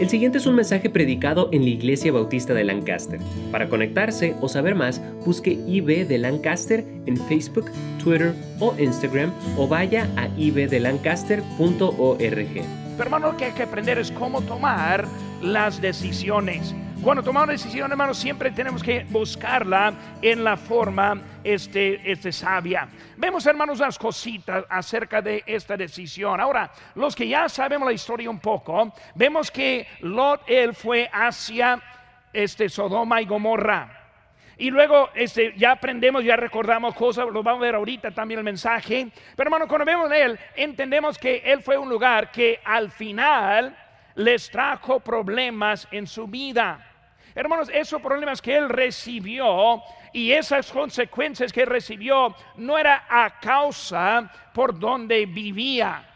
El siguiente es un mensaje predicado en la Iglesia Bautista de Lancaster. Para conectarse o saber más, busque IB de Lancaster en Facebook, Twitter o Instagram o vaya a ibdelancaster.org. Hermano, lo que hay que aprender es cómo tomar las decisiones. Cuando tomamos decisión, hermano, siempre tenemos que buscarla en la forma este, este sabia. Vemos, hermanos, unas cositas acerca de esta decisión. Ahora, los que ya sabemos la historia un poco, vemos que Lot, él fue hacia este, Sodoma y Gomorra. Y luego este, ya aprendemos, ya recordamos cosas, lo vamos a ver ahorita también el mensaje. Pero hermano, cuando vemos él, entendemos que él fue un lugar que al final les trajo problemas en su vida. Hermanos, esos problemas que él recibió y esas consecuencias que recibió no era a causa por donde vivía,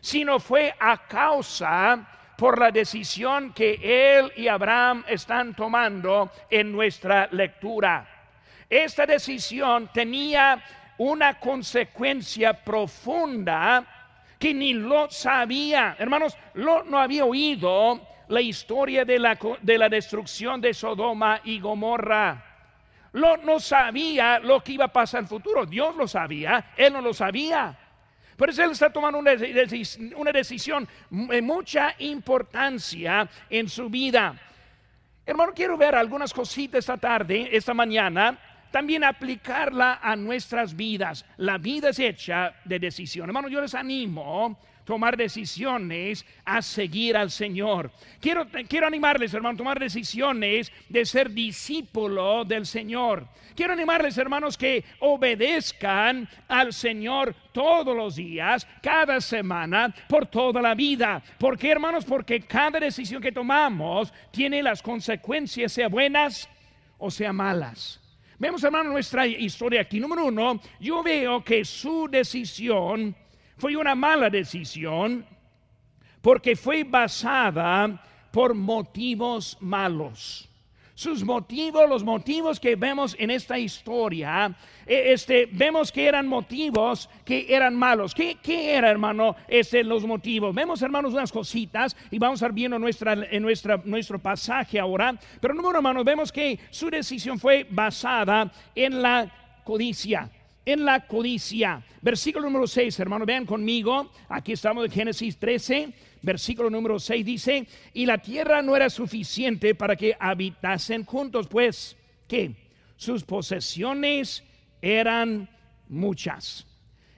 sino fue a causa por la decisión que él y Abraham están tomando en nuestra lectura. Esta decisión tenía una consecuencia profunda que ni lo sabía. Hermanos, Lot no había oído la historia de la, de la destrucción de Sodoma y Gomorra. No sabía lo que iba a pasar en el futuro. Dios lo sabía, él no lo sabía. Por eso él está tomando una, una decisión de mucha importancia en su vida. Hermano, quiero ver algunas cositas esta tarde, esta mañana, también aplicarla a nuestras vidas. La vida es hecha de decisión. Hermano, yo les animo tomar decisiones a seguir al Señor. Quiero, quiero animarles, hermano, a tomar decisiones de ser discípulo del Señor. Quiero animarles, hermanos, que obedezcan al Señor todos los días, cada semana, por toda la vida. ¿Por qué, hermanos? Porque cada decisión que tomamos tiene las consecuencias, sea buenas o sea malas. Vemos, hermano, nuestra historia aquí. Número uno, yo veo que su decisión fue una mala decisión porque fue basada por motivos malos. Sus motivos, los motivos que vemos en esta historia, e, este, vemos que eran motivos que eran malos. ¿Qué, qué era, hermano, este, los motivos? Vemos, hermanos, unas cositas y vamos a estar viendo en nuestro pasaje ahora. Pero número, hermanos, vemos que su decisión fue basada en la codicia en la codicia. Versículo número 6, hermano, vean conmigo. Aquí estamos en Génesis 13, versículo número 6 dice, y la tierra no era suficiente para que habitasen juntos, pues, que sus posesiones eran muchas.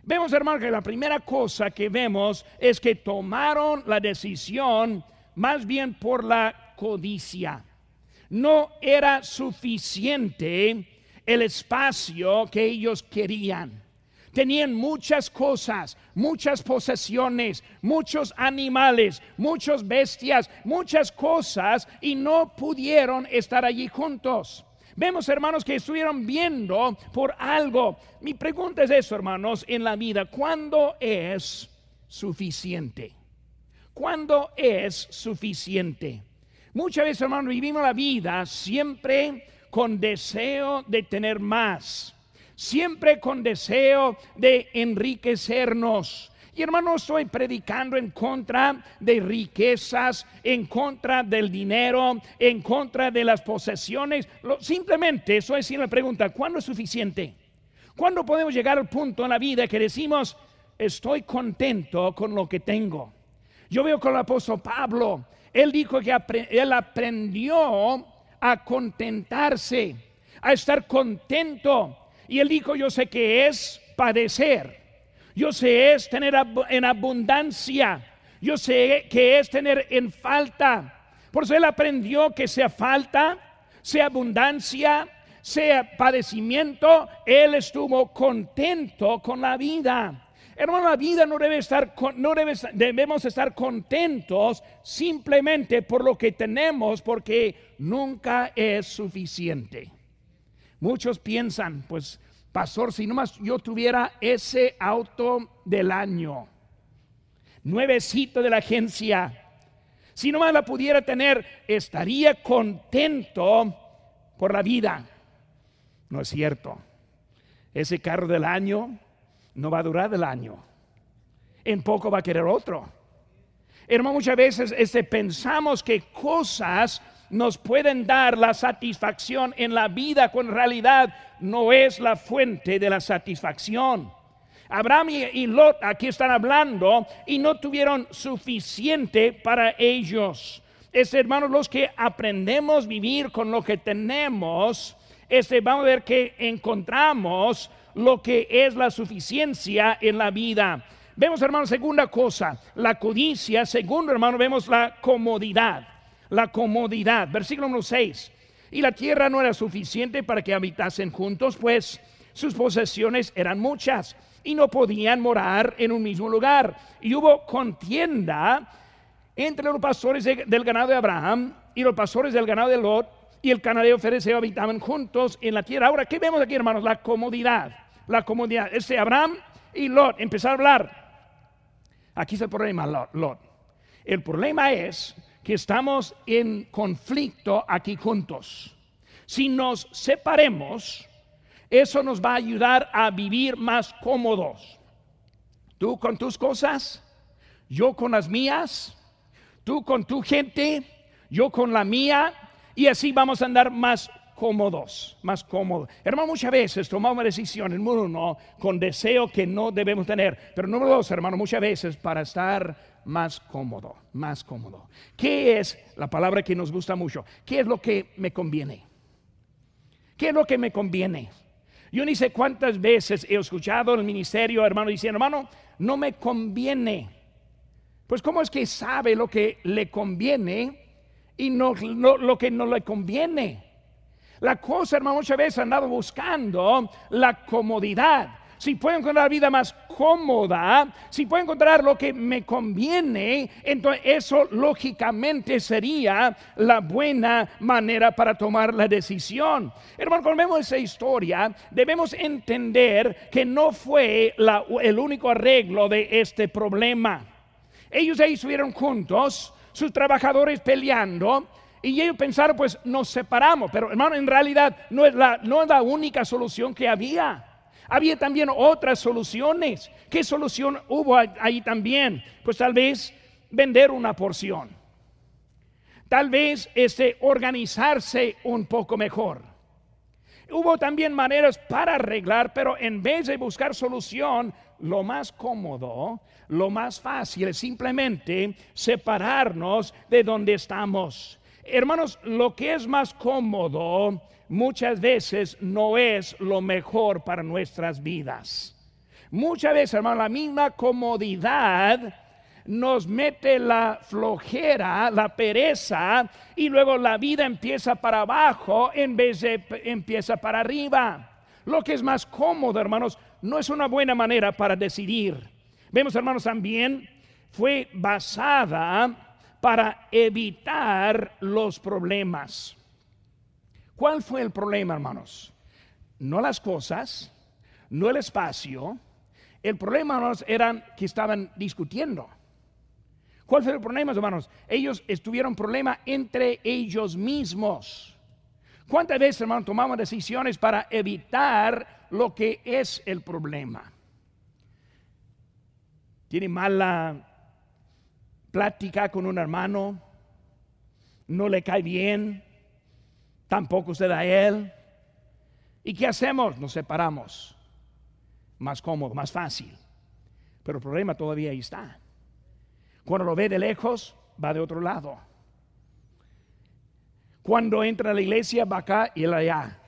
Vemos, hermano, que la primera cosa que vemos es que tomaron la decisión más bien por la codicia. No era suficiente el espacio que ellos querían. Tenían muchas cosas, muchas posesiones, muchos animales, muchas bestias, muchas cosas y no pudieron estar allí juntos. Vemos, hermanos, que estuvieron viendo por algo. Mi pregunta es eso, hermanos, en la vida, ¿cuándo es suficiente? ¿Cuándo es suficiente? Muchas veces, hermanos, vivimos la vida siempre con deseo de tener más, siempre con deseo de enriquecernos. Y hermano, estoy predicando en contra de riquezas, en contra del dinero, en contra de las posesiones. simplemente eso es la pregunta, ¿cuándo es suficiente? ¿Cuándo podemos llegar al punto en la vida que decimos, estoy contento con lo que tengo? Yo veo con el apóstol Pablo, él dijo que él aprendió a contentarse, a estar contento. Y él dijo, yo sé que es padecer, yo sé es tener en abundancia, yo sé que es tener en falta. Por eso él aprendió que sea falta, sea abundancia, sea padecimiento, él estuvo contento con la vida. Hermano, la vida no debe estar, no debe, debemos estar contentos simplemente por lo que tenemos, porque nunca es suficiente. Muchos piensan, pues, pastor, si nomás yo tuviera ese auto del año, nuevecito de la agencia, si nomás la pudiera tener, estaría contento por la vida. No es cierto. Ese carro del año no va a durar el año. En poco va a querer otro. Hermano, muchas veces este, pensamos que cosas nos pueden dar la satisfacción en la vida, cuando en realidad no es la fuente de la satisfacción. Abraham y Lot aquí están hablando y no tuvieron suficiente para ellos. Es hermanos los que aprendemos vivir con lo que tenemos, este vamos a ver que encontramos lo que es la suficiencia en la vida. Vemos, hermano, segunda cosa, la codicia. Segundo, hermano, vemos la comodidad. La comodidad. Versículo número 6. Y la tierra no era suficiente para que habitasen juntos, pues sus posesiones eran muchas y no podían morar en un mismo lugar. Y hubo contienda entre los pastores del ganado de Abraham y los pastores del ganado de Lot y el canadeo fereceo habitaban juntos en la tierra. Ahora, ¿qué vemos aquí, hermanos? La comodidad. La comodidad. Ese Abraham y Lot empezaron a hablar. Aquí es el problema, Lot. El problema es que estamos en conflicto aquí juntos. Si nos separemos, eso nos va a ayudar a vivir más cómodos. Tú con tus cosas, yo con las mías, tú con tu gente, yo con la mía, y así vamos a andar más cómodos, más cómodos. Hermano, muchas veces tomamos decisiones, número uno, con deseo que no debemos tener, pero número dos, hermano, muchas veces para estar más cómodo, más cómodo. ¿Qué es la palabra que nos gusta mucho? ¿Qué es lo que me conviene? ¿Qué es lo que me conviene? Yo ni sé cuántas veces he escuchado el ministerio, hermano, diciendo, hermano, no me conviene. Pues ¿cómo es que sabe lo que le conviene y no, lo que no le conviene? La cosa, hermano, muchas veces he andado buscando la comodidad. Si puedo encontrar la vida más cómoda, si puedo encontrar lo que me conviene, entonces eso lógicamente sería la buena manera para tomar la decisión. Hermano, cuando vemos esa historia, debemos entender que no fue el único arreglo de este problema. Ellos ahí estuvieron juntos, sus trabajadores peleando, y ellos pensaron, pues nos separamos, pero hermano, en realidad no es la, no es la única solución que había. Había también otras soluciones. ¿Qué solución hubo ahí también? Pues tal vez vender una porción. Tal vez este, organizarse un poco mejor. Hubo también maneras para arreglar, pero en vez de buscar solución, lo más cómodo, lo más fácil es simplemente separarnos de donde estamos Hermanos, lo que es más cómodo muchas veces no es lo mejor para nuestras vidas. Muchas veces, hermanos, la misma comodidad nos mete la flojera, la pereza, y luego la vida empieza para abajo en vez de empieza para arriba. Lo que es más cómodo, hermanos, no es una buena manera para decidir. Vemos, hermanos, también fue basada para evitar los problemas. ¿Cuál fue el problema, hermanos? No las cosas, no el espacio. El problema, hermanos, eran que estaban discutiendo. ¿Cuál fue el problema, hermanos? Ellos estuvieron problema entre ellos mismos. ¿Cuántas veces, hermanos, tomamos decisiones para evitar lo que es el problema? Tiene mala plática con un hermano, no le cae bien, tampoco usted a él. ¿Y qué hacemos? Nos separamos. Más cómodo, más fácil. Pero el problema todavía ahí está. Cuando lo ve de lejos, va de otro lado. Cuando entra a la iglesia, va acá y allá.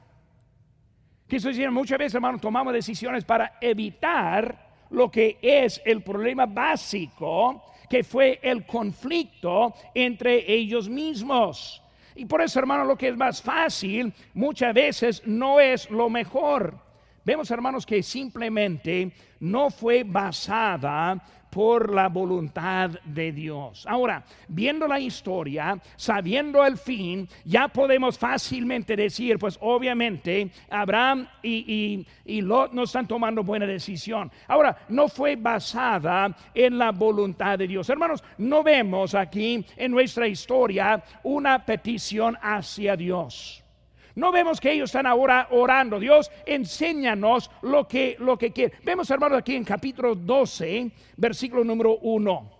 ¿Qué estoy diciendo? Muchas veces, hermanos, tomamos decisiones para evitar lo que es el problema básico que fue el conflicto entre ellos mismos. Y por eso, hermano, lo que es más fácil muchas veces no es lo mejor. Vemos, hermanos, que simplemente no fue basada por la voluntad de Dios. Ahora, viendo la historia, sabiendo el fin, ya podemos fácilmente decir, pues obviamente Abraham y, y, Lot no están tomando buena decisión. Ahora, no fue basada en la voluntad de Dios. Hermanos, no vemos aquí en nuestra historia una petición hacia Dios. No vemos que ellos están ahora orando. Dios, enséñanos lo que, lo que quiere. Vemos, hermanos, aquí en capítulo 12, versículo número 1.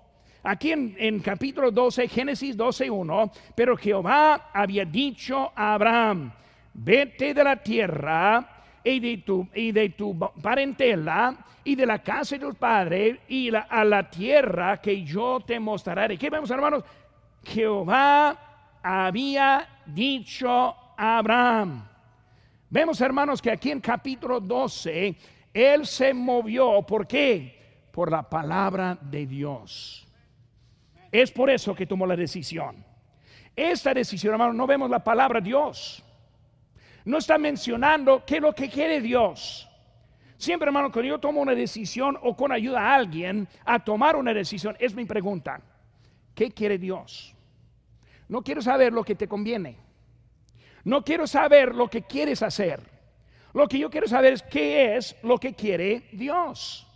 aquí en, capítulo 12, Génesis 12, 1, pero Jehová había dicho a Abraham, vete de la tierra y de tu, y de tu parentela y de la casa de tu padre y a la tierra que yo te mostraré. ¿Qué vemos, hermanos? Jehová había dicho a Abraham. Vemos, hermanos, que aquí en capítulo 12, él se movió. ¿Por qué? Por la palabra de Dios. Es por eso que tomó la decisión. Esta decisión, hermano, no vemos la palabra Dios. No está mencionando qué es lo que quiere Dios. Siempre, hermano, cuando yo tomo una decisión o con ayuda a alguien a tomar una decisión, es mi pregunta. ¿Qué quiere Dios? No quiero saber lo que te conviene. No quiero saber lo que quieres hacer. Lo que yo quiero saber es qué es lo que quiere Dios.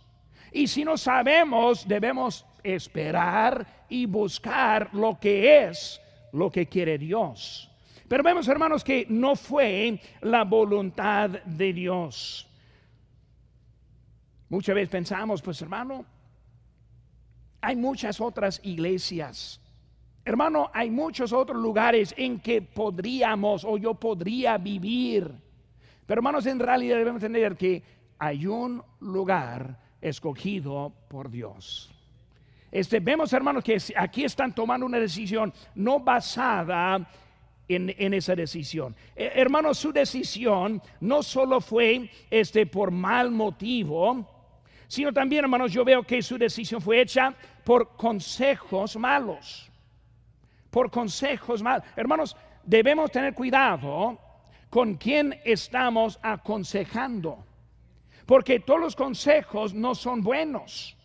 Y si no sabemos, debemos esperar y buscar lo que es lo que quiere Dios. Pero vemos, hermanos, que no fue la voluntad de Dios. Muchas veces pensamos, pues hermano, hay muchas otras iglesias. Hermano, hay muchos otros lugares en que podríamos o yo podría vivir. Pero hermanos, en realidad debemos entender que hay un lugar escogido por Dios. Este, vemos, hermanos, que aquí están tomando una decisión no basada en, esa decisión. Eh, hermanos, su decisión no solo fue este, por mal motivo, sino también, hermanos, yo veo que su decisión fue hecha por consejos malos. Por consejos malos. Hermanos, debemos tener cuidado con quién estamos aconsejando. Porque todos los consejos no son buenos.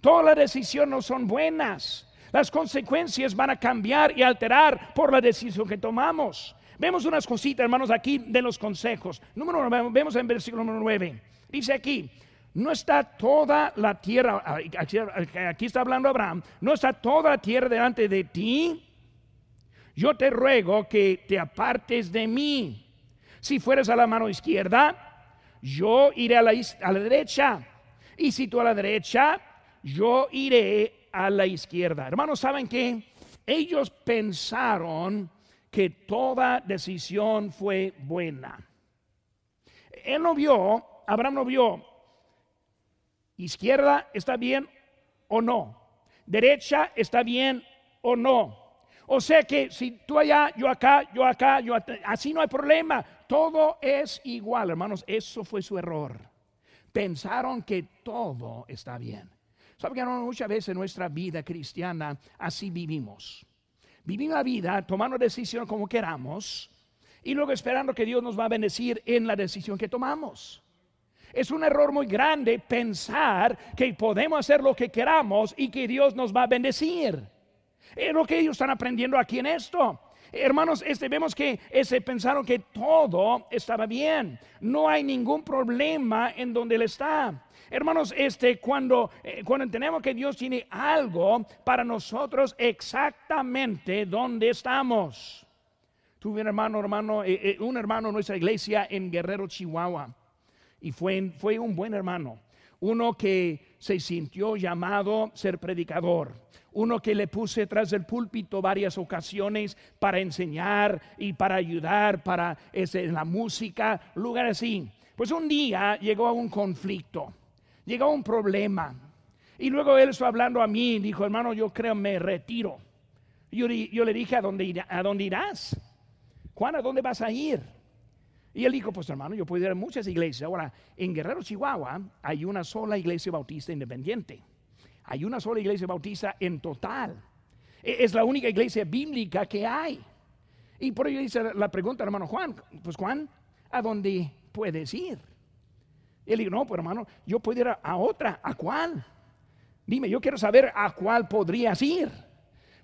Todas las decisiones no son buenas. Las consecuencias van a cambiar y alterar por la decisión que tomamos. Vemos unas cositas, hermanos, aquí de los consejos. Número uno, vemos en versículo número 9. Dice aquí, no está toda la tierra, aquí, está hablando Abraham, no está toda la tierra delante de ti. Yo te ruego que te apartes de mí. Si fueres a la mano izquierda, yo iré a la, derecha. Y si tú a la derecha, yo iré a la izquierda. Hermanos, ¿saben que Ellos pensaron que toda decisión fue buena. Él no vio, Abraham no vio, izquierda está bien o no, derecha está bien o no. O sea que si tú allá, yo acá, yo acá, yo así no hay problema. Todo es igual, hermanos. Eso fue su error. Pensaron que todo está bien. ¿Sabe que muchas veces en nuestra vida cristiana así vivimos? Vivimos la vida tomando decisión como queramos y luego esperando que Dios nos va a bendecir en la decisión que tomamos. Es un error muy grande pensar que podemos hacer lo que queramos y que Dios nos va a bendecir. Es lo que ellos están aprendiendo aquí en esto. Hermanos, este, vemos que ese, pensaron que todo estaba bien. No hay ningún problema en donde él está. Hermanos, este, cuando, eh, cuando entendemos que Dios tiene algo para nosotros exactamente donde estamos. Tuve un hermano, hermano, eh, eh, un hermano en nuestra iglesia en Guerrero, Chihuahua. Y fue, fue un buen hermano. Uno que se sintió llamado ser predicador. Uno que le puse tras del púlpito varias ocasiones para enseñar y para ayudar para la música, lugar así. Pues un día llegó a un conflicto llegó un problema. Y luego él estuvo hablando a mí, dijo, hermano, yo creo me retiro. Yo, yo le dije, ¿a dónde, ¿a dónde irás? Juan, ¿a dónde vas a ir? Y él dijo, pues hermano, yo puedo ir a muchas iglesias. Ahora, en Guerrero, Chihuahua, hay una sola iglesia bautista independiente. Hay una sola iglesia bautista en total. E, es la única iglesia bíblica que hay. Y por ello dice la pregunta, hermano Juan, pues Juan, ¿a dónde puedes ir? Él dijo, no, pues hermano, yo puedo ir a, otra. ¿A cuál? Dime, yo quiero saber a cuál podrías ir.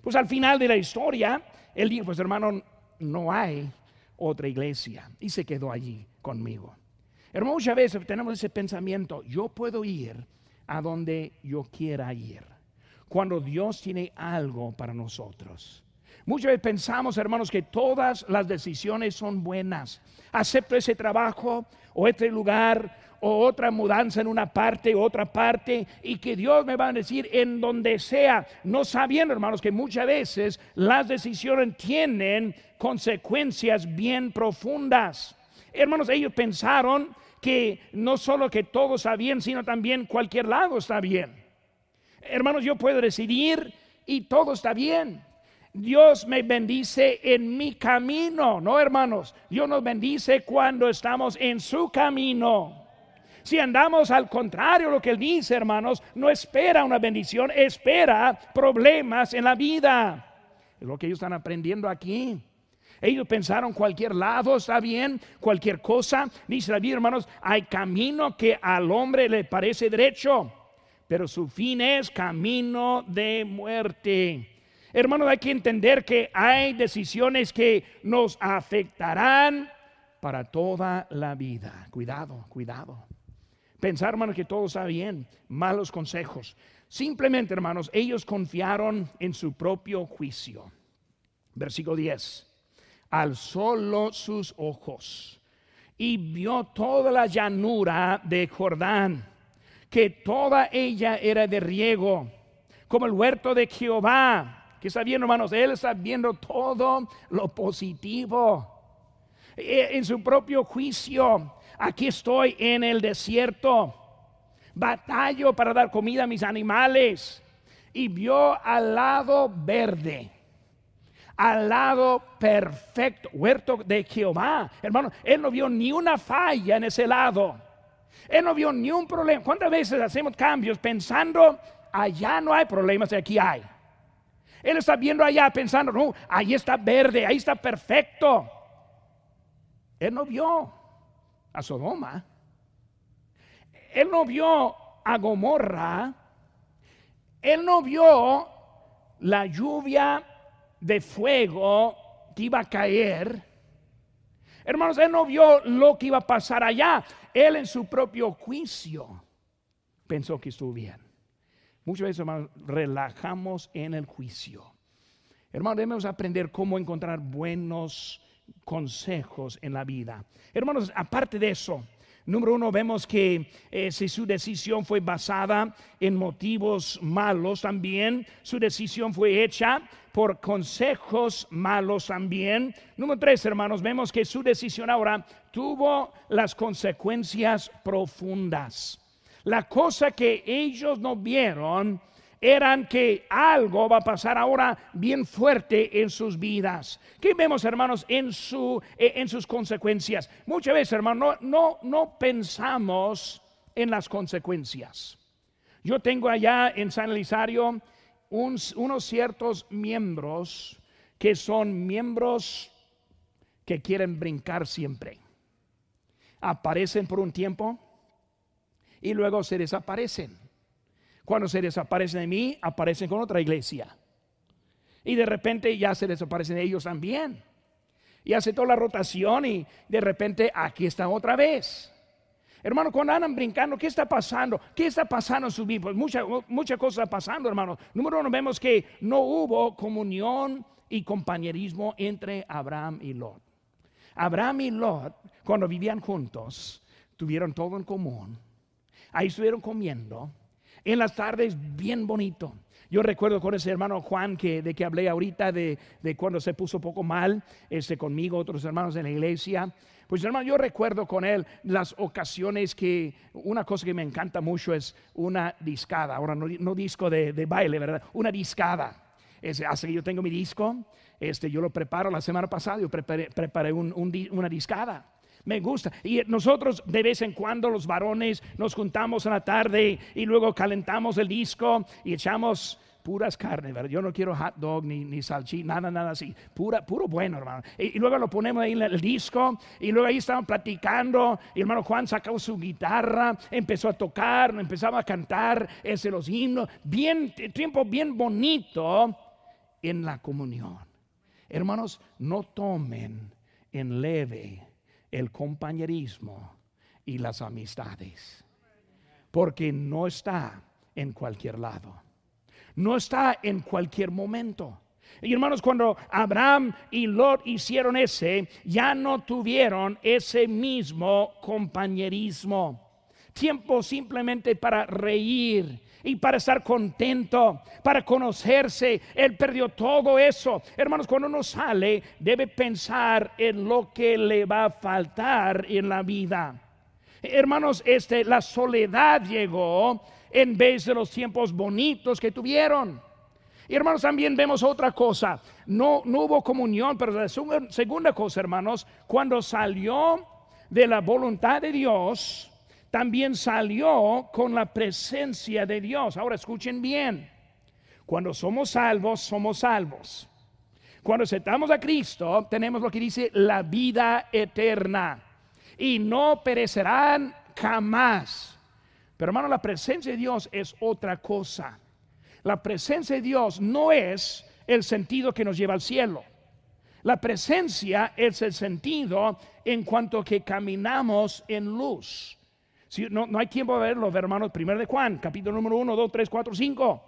Pues al final de la historia, él dijo, pues hermano, no hay otra iglesia. Y se quedó allí conmigo. Hermano, muchas veces tenemos ese pensamiento, yo puedo ir a donde yo quiera ir. Cuando Dios tiene algo para nosotros. Muchas veces pensamos, hermanos, que todas las decisiones son buenas. Acepto ese trabajo o este lugar o otra mudanza en una parte o otra parte y que Dios me va a decir en donde sea, no sabiendo, hermanos, que muchas veces las decisiones tienen consecuencias bien profundas. Hermanos, ellos pensaron que no solo que todo está bien, sino también cualquier lado está bien. Hermanos, yo puedo decidir y todo está bien. Dios me bendice en mi camino, no hermanos. Dios nos bendice cuando estamos en su camino. Si andamos al contrario lo que Él dice, hermanos, no espera una bendición, espera problemas en la vida. Es lo que ellos están aprendiendo aquí. Ellos pensaron cualquier lado está bien, cualquier cosa. Dice Biblia, hermanos, hay camino que al hombre le parece derecho, pero su fin es camino de muerte. Hermanos, hay que entender que hay decisiones que nos afectarán para toda la vida. Cuidado, cuidado. Pensar, hermanos, que todo está bien, malos consejos. Simplemente, hermanos, ellos confiaron en su propio juicio. Versículo 10. Alzó sus ojos y vio toda la llanura de Jordán, que toda ella era de riego, como el huerto de Jehová ¿Qué está viendo, hermanos? Él está viendo todo lo positivo. E, en su propio juicio, aquí estoy en el desierto. Batallo para dar comida a mis animales. Y vio al lado verde al lado perfecto, huerto de Jehová. Hermano, él no vio ni una falla en ese lado. Él no vio ni un problema. ¿Cuántas veces hacemos cambios pensando, allá no hay problemas, aquí hay? Él está viendo allá pensando, no, ahí está verde, ahí está perfecto. Él no vio a Sodoma. Él no vio a Gomorra. Él no vio la lluvia de fuego que iba a caer. Hermanos, él no vio lo que iba a pasar allá. Él en su propio juicio pensó que estuvo bien. Muchas veces, hermanos, relajamos en el juicio. Hermanos, debemos aprender cómo encontrar buenos consejos en la vida. Hermanos, aparte de eso, número uno, vemos que eh, si su decisión fue basada en motivos malos también, su decisión fue hecha por consejos malos también. Número tres, hermanos, vemos que su decisión ahora tuvo las consecuencias profundas. La cosa que ellos no vieron eran que algo va a pasar ahora bien fuerte en sus vidas. ¿Qué vemos, hermanos, en, su, eh, en sus consecuencias? Muchas veces, hermanos, no, no, pensamos en las consecuencias. Yo tengo allá en San Elisario unos ciertos miembros que son miembros que quieren brincar siempre. Aparecen por un tiempo, y luego se desaparecen. Cuando se desaparecen de mí, aparecen con otra iglesia. Y de repente ya se desaparecen ellos también. Y hace toda la rotación y de repente aquí están otra vez. Hermano, cuando andan brincando, ¿qué está pasando? ¿Qué está pasando en su vida? Pues mucha, mucha cosa pasando, hermano. Número uno, vemos que no hubo comunión y compañerismo entre Abraham y Lot. Abraham y Lot, cuando vivían juntos, tuvieron todo en común Ahí estuvieron comiendo. En las tardes, bien bonito. Yo recuerdo con ese hermano Juan que, de que hablé ahorita, de, cuando se puso poco mal, ese conmigo, otros hermanos en la iglesia. Pues hermano, yo recuerdo con él las ocasiones que una cosa que me encanta mucho es una discada. Ahora no, disco de, baile, ¿verdad? Una discada. Ese, hace que yo tengo mi disco, este, yo lo preparo la semana pasada, yo preparé, una discada me gusta. Y nosotros de vez en cuando los varones nos juntamos en la tarde y luego calentamos el disco y echamos puras carnes, ¿verdad? Yo no quiero hot dog ni, ni nada, nada así. Pura, puro bueno, hermano. Y, luego lo ponemos ahí en el disco y luego ahí estaban platicando hermano Juan sacó su guitarra, empezó a tocar, empezaba a cantar ese los himnos. Bien, tiempo bien bonito en la comunión. Hermanos, no tomen en leve el compañerismo y las amistades. Porque no está en cualquier lado. No está en cualquier momento. Y hermanos, cuando Abraham y Lot hicieron ese, ya no tuvieron ese mismo compañerismo. Tiempo simplemente para reír y para estar contento, para conocerse. Él perdió todo eso. Hermanos, cuando uno sale, debe pensar en lo que le va a faltar en la vida. Hermanos, este, la soledad llegó en vez de los tiempos bonitos que tuvieron. Y hermanos, también vemos otra cosa. No, no hubo comunión, pero la segunda cosa, hermanos, cuando salió de la voluntad de Dios, también salió con la presencia de Dios. Ahora escuchen bien. Cuando somos salvos, somos salvos. Cuando aceptamos a Cristo, tenemos lo que dice la vida eterna. Y no perecerán jamás. Pero hermano, la presencia de Dios es otra cosa. La presencia de Dios no es el sentido que nos lleva al cielo. La presencia es el sentido en cuanto que caminamos en luz. No, no hay tiempo de verlo, hermanos. Primero de Juan, capítulo número 1, 2, 3, 4, 5.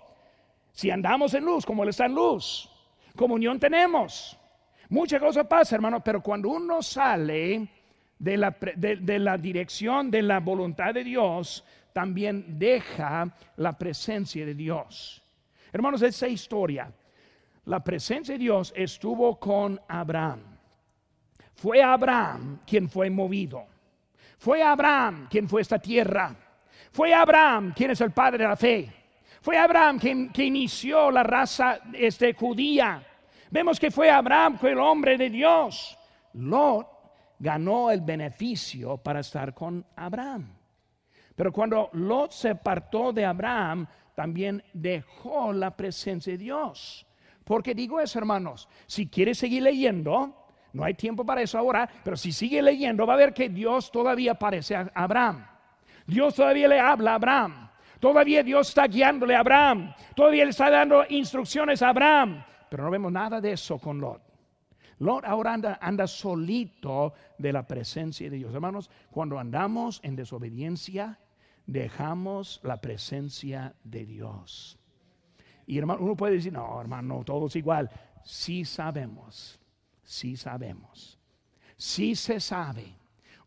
Si andamos en luz, como Él está en luz, comunión tenemos. Muchas cosas pasan, hermano, pero cuando uno sale de la, de la dirección de la voluntad de Dios, también deja la presencia de Dios. Hermanos, esa historia, la presencia de Dios estuvo con Abraham. Fue Abraham quien fue movido. Fue Abraham quien fue esta tierra. Fue Abraham quien es el padre de la fe. Fue Abraham quien, inició la raza este, judía. Vemos que fue Abraham, fue el hombre de Dios. Lot ganó el beneficio para estar con Abraham. Pero cuando Lot se apartó de Abraham, también dejó la presencia de Dios. Porque digo eso, hermanos, si quieres seguir leyendo, no hay tiempo para eso ahora, pero si sigue leyendo va a ver que Dios todavía aparece a Abraham. Dios todavía le habla a Abraham. Todavía Dios está guiándole a Abraham. Todavía le está dando instrucciones a Abraham. Pero no vemos nada de eso con Lot. Lot ahora anda, anda solito de la presencia de Dios. Hermanos, cuando andamos en desobediencia, dejamos la presencia de Dios. Y hermano, uno puede decir, no, hermano, todo es igual. Sí sabemos, sí sabemos, sí se sabe,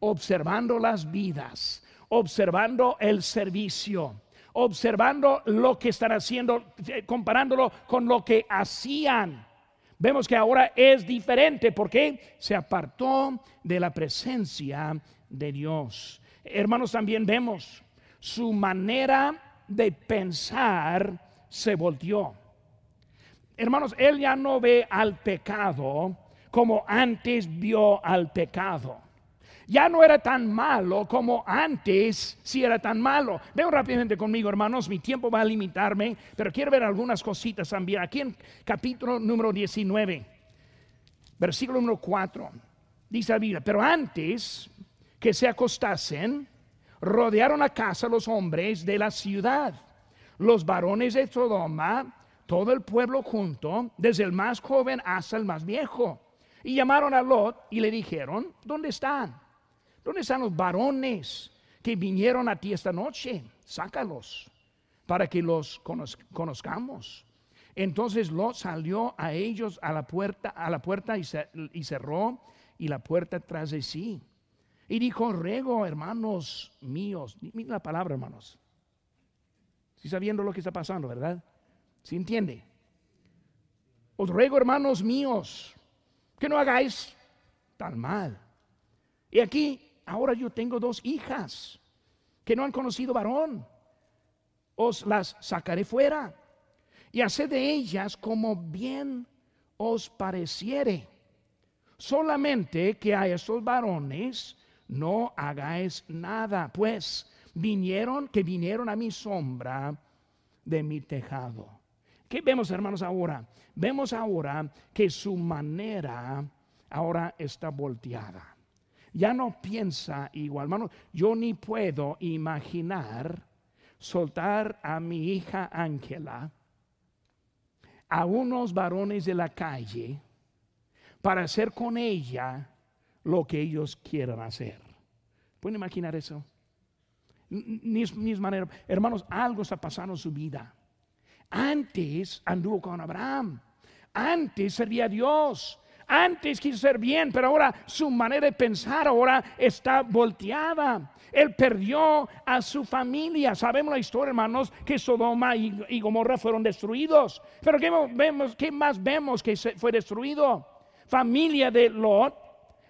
observando las vidas, observando el servicio, observando lo que están haciendo, eh, comparándolo con lo que hacían. Vemos que ahora es diferente porque se apartó de la presencia de Dios. Hermanos, también vemos su manera de pensar se volteó. Hermanos, él ya no ve al pecado como antes vio al pecado. Ya no era tan malo como antes si era tan malo. Veo rápidamente conmigo, hermanos, mi tiempo va a limitarme, pero quiero ver algunas cositas también. Aquí en capítulo número 19, versículo número 4, dice la Biblia, pero antes que se acostasen, rodearon a casa los hombres de la ciudad, los varones de Sodoma, todo el pueblo junto, desde el más joven hasta el más viejo. Y llamaron a Lot y le dijeron, ¿dónde están? ¿Dónde están los varones que vinieron a ti esta noche? Sácalos para que los conozcamos. Entonces Lot salió a ellos a la puerta, a la puerta y cerró y la puerta tras de sí. Y dijo, rego, hermanos míos. Mira la palabra, hermanos. Si sabiendo lo que está pasando, ¿verdad? Si entiende? Os ruego, hermanos míos, que no hagáis tan mal. Y aquí, ahora yo tengo dos hijas que no han conocido varón. Os las sacaré fuera y haced de ellas como bien os pareciere. Solamente que a estos varones no hagáis nada, pues vinieron, que vinieron a mi sombra de mi tejado. ¿Qué vemos, hermanos, ahora? Vemos ahora que su manera ahora está volteada. Ya no piensa igual, hermano. Yo ni puedo imaginar soltar a mi hija Ángela a unos varones de la calle para hacer con ella lo que ellos quieran hacer. ¿Pueden imaginar eso? Mis, mis maneras, hermanos, algo está pasando en su vida. Antes anduvo con Abraham. Antes servía a Dios. Antes quiso ser bien, pero ahora su manera de pensar ahora está volteada. Él perdió a su familia. Sabemos la historia, hermanos, que Sodoma y, Gomorra fueron destruidos. Pero ¿qué, vemos, ¿qué más vemos que fue destruido? Familia de Lot.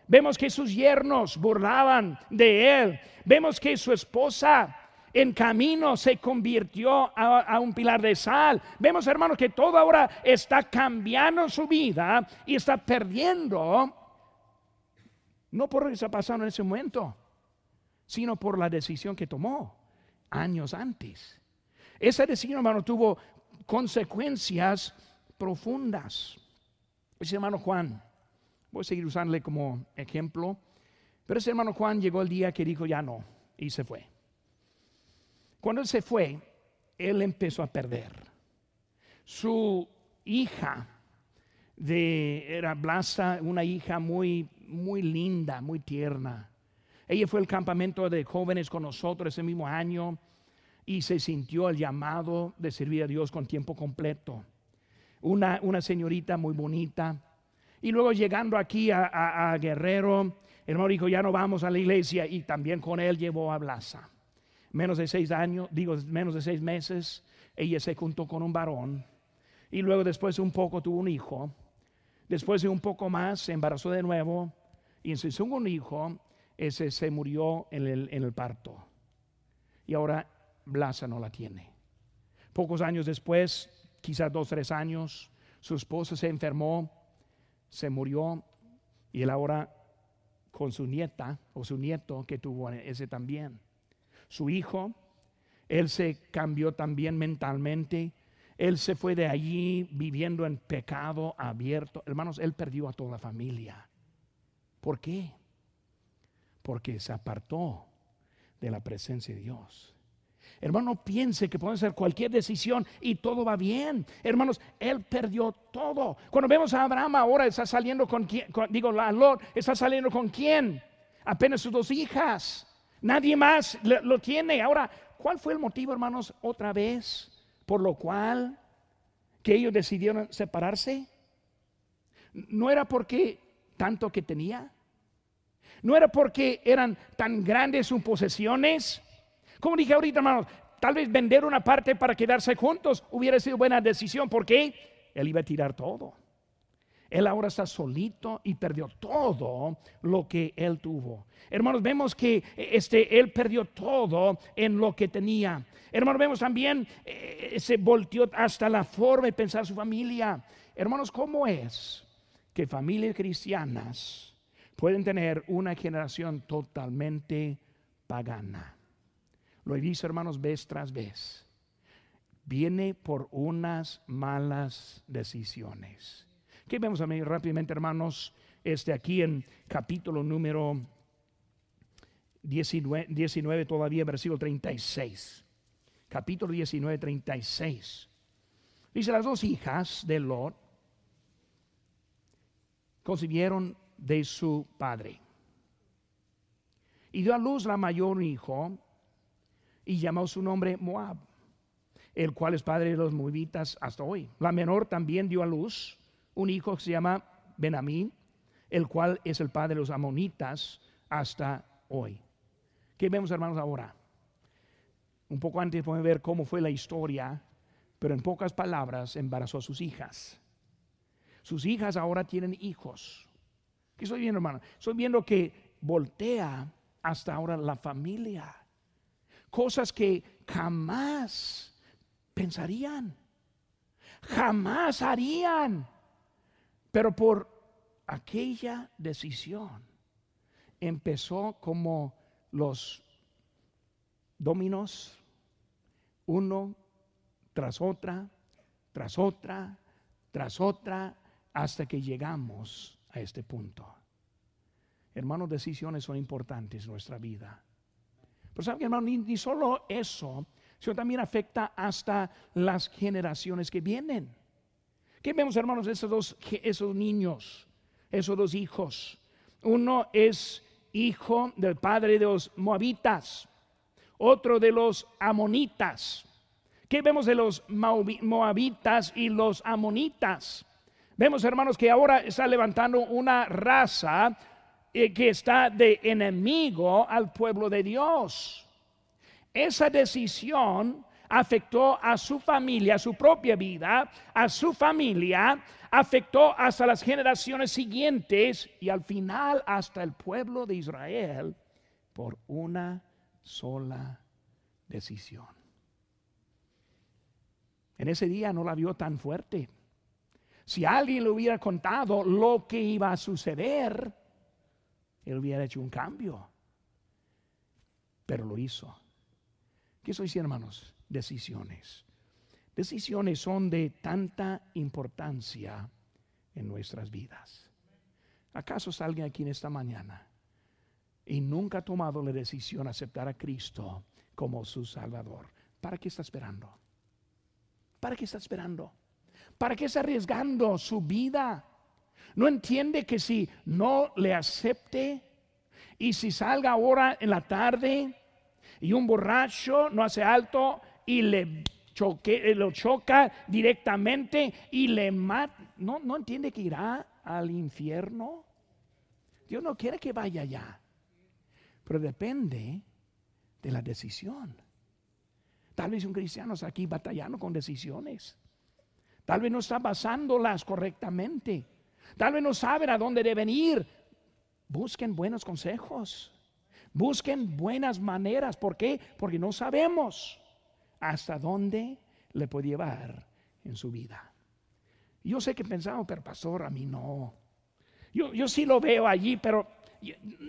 Vemos que sus yernos burlaban de él. Vemos que su esposa en camino se convirtió a, un pilar de sal. Vemos, hermanos, que todo ahora está cambiando su vida y está perdiendo, no por lo que está pasando en ese momento, sino por la decisión que tomó años antes. Esa decisión, hermano, tuvo consecuencias profundas. Ese hermano Juan, voy a seguir usándole como ejemplo, pero ese hermano Juan llegó el día que dijo ya no y se fue. Cuando él se fue, él empezó a perder. Su hija de era Blasa, una hija muy muy linda, muy tierna. Ella fue al campamento de jóvenes con nosotros ese mismo año y se sintió el llamado de servir a Dios con tiempo completo. Una, una señorita muy bonita. Y luego llegando aquí a, a, Guerrero, el hermano dijo, ya no vamos a la iglesia y también con él llevó a Blasa menos de seis años, digo menos de seis meses, ella se juntó con un varón y luego después de un poco tuvo un hijo. Después de un poco más se embarazó de nuevo y en su segundo hijo ese se murió en el, en el parto. Y ahora Blasa no la tiene. Pocos años después, quizás dos, tres años, su esposa se enfermó, se murió y él ahora con su nieta o su nieto que tuvo ese también su hijo. Él se cambió también mentalmente. Él se fue de allí viviendo en pecado abierto. Hermanos, él perdió a toda la familia. ¿Por qué? Porque se apartó de la presencia de Dios. Hermano, piense que puede hacer cualquier decisión y todo va bien. Hermanos, él perdió todo. Cuando vemos a Abraham ahora está saliendo con quién, digo, la Lord está saliendo con quién? Apenas sus dos hijas. Nadie más lo tiene. Ahora, ¿cuál fue el motivo, hermanos, otra vez, por lo cual que ellos decidieron separarse? No era porque tanto que tenía. No era porque eran tan grandes sus posesiones. Como dije ahorita, hermanos, tal vez vender una parte para quedarse juntos hubiera sido buena decisión porque él iba a tirar todo. Él ahora está solito y perdió todo lo que él tuvo. Hermanos, vemos que este, él perdió todo en lo que tenía. Hermanos, vemos también, eh, se volteó hasta la forma de pensar su familia. Hermanos, ¿cómo es que familias cristianas pueden tener una generación totalmente pagana? Lo he visto, hermanos, vez tras vez. Viene por unas malas decisiones ¿Qué vemos a mí rápidamente, hermanos? Este aquí en capítulo número 19, 19 todavía, versículo 36. Capítulo 19, 36. Dice, las dos hijas de Lot concibieron de su padre. Y dio a luz la mayor hijo y llamó su nombre Moab, el cual es padre de los moabitas hasta hoy. La menor también dio a luz un hijo que se llama Benamín, el cual es el padre de los amonitas hasta hoy. ¿Qué vemos, hermanos, ahora? Un poco antes podemos ver cómo fue la historia, pero en pocas palabras embarazó a sus hijas. Sus hijas ahora tienen hijos. ¿Qué estoy viendo, hermano? Estoy viendo que voltea hasta ahora la familia. Cosas que jamás pensarían, jamás harían. Pero por aquella decisión empezó como los dominos, uno tras otra, tras otra, tras otra, hasta que llegamos a este punto. Hermanos, decisiones son importantes en nuestra vida. Pero saben, hermano, ni, ni solo eso, sino también afecta hasta las generaciones que vienen. ¿Qué vemos, hermanos, esos dos esos niños, esos dos hijos? Uno es hijo del padre de los moabitas, otro de los amonitas. ¿Qué vemos de los moabitas y los amonitas? Vemos, hermanos, que ahora está levantando una raza eh, que está de enemigo al pueblo de Dios. Esa decisión afectó a su familia, a su propia vida, a su familia, afectó hasta las generaciones siguientes y al final hasta el pueblo de Israel por una sola decisión. En ese día no la vio tan fuerte. Si alguien le hubiera contado lo que iba a suceder, él hubiera hecho un cambio. Pero lo hizo. ¿Qué soy, hermanos? Decisiones. Decisiones son de tanta importancia en nuestras vidas. ¿Acaso alguien aquí en esta mañana y nunca ha tomado la decisión de aceptar a Cristo como su Salvador? ¿Para qué está esperando? ¿Para qué está esperando? ¿Para qué está arriesgando su vida? No entiende que si no le acepte y si salga ahora en la tarde y un borracho no hace alto y le choque, lo choca directamente y le mata, no, no entiende que irá al infierno. Dios no quiere que vaya allá, pero depende de la decisión. Tal vez un cristiano está aquí batallando con decisiones. Tal vez no está basándolas correctamente. Tal vez no saben a dónde deben ir. Busquen buenos consejos. Busquen buenas maneras. ¿Por qué? Porque no sabemos hasta dónde le puede llevar en su vida. Yo sé que pensamos, pero pastor, a mí no. Yo, yo sí lo veo allí, pero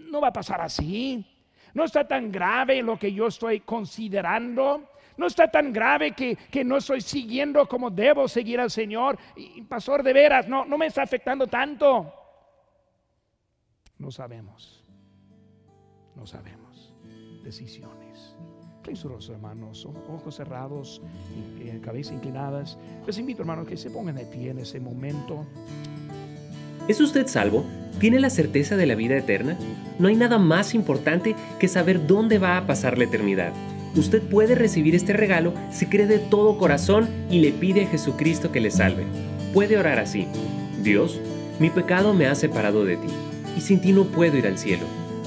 no va a pasar así. No está tan grave lo que yo estoy considerando. No está tan grave que, no estoy siguiendo como debo seguir al Señor. Y, pastor, de veras, no, no me está afectando tanto. No sabemos. No sabemos. Decisiones. Clausuros, hermanos, ojos cerrados, eh, cabeza inclinadas. Les invito, hermanos, que se pongan de pie en ese momento. ¿Es usted salvo? ¿Tiene la certeza de la vida eterna? No hay nada más importante que saber dónde va a pasar la eternidad. Usted puede recibir este regalo si cree de todo corazón y le pide a Jesucristo que le salve. Puede orar así. Dios, mi pecado me ha separado de ti, y sin ti no puedo ir al cielo,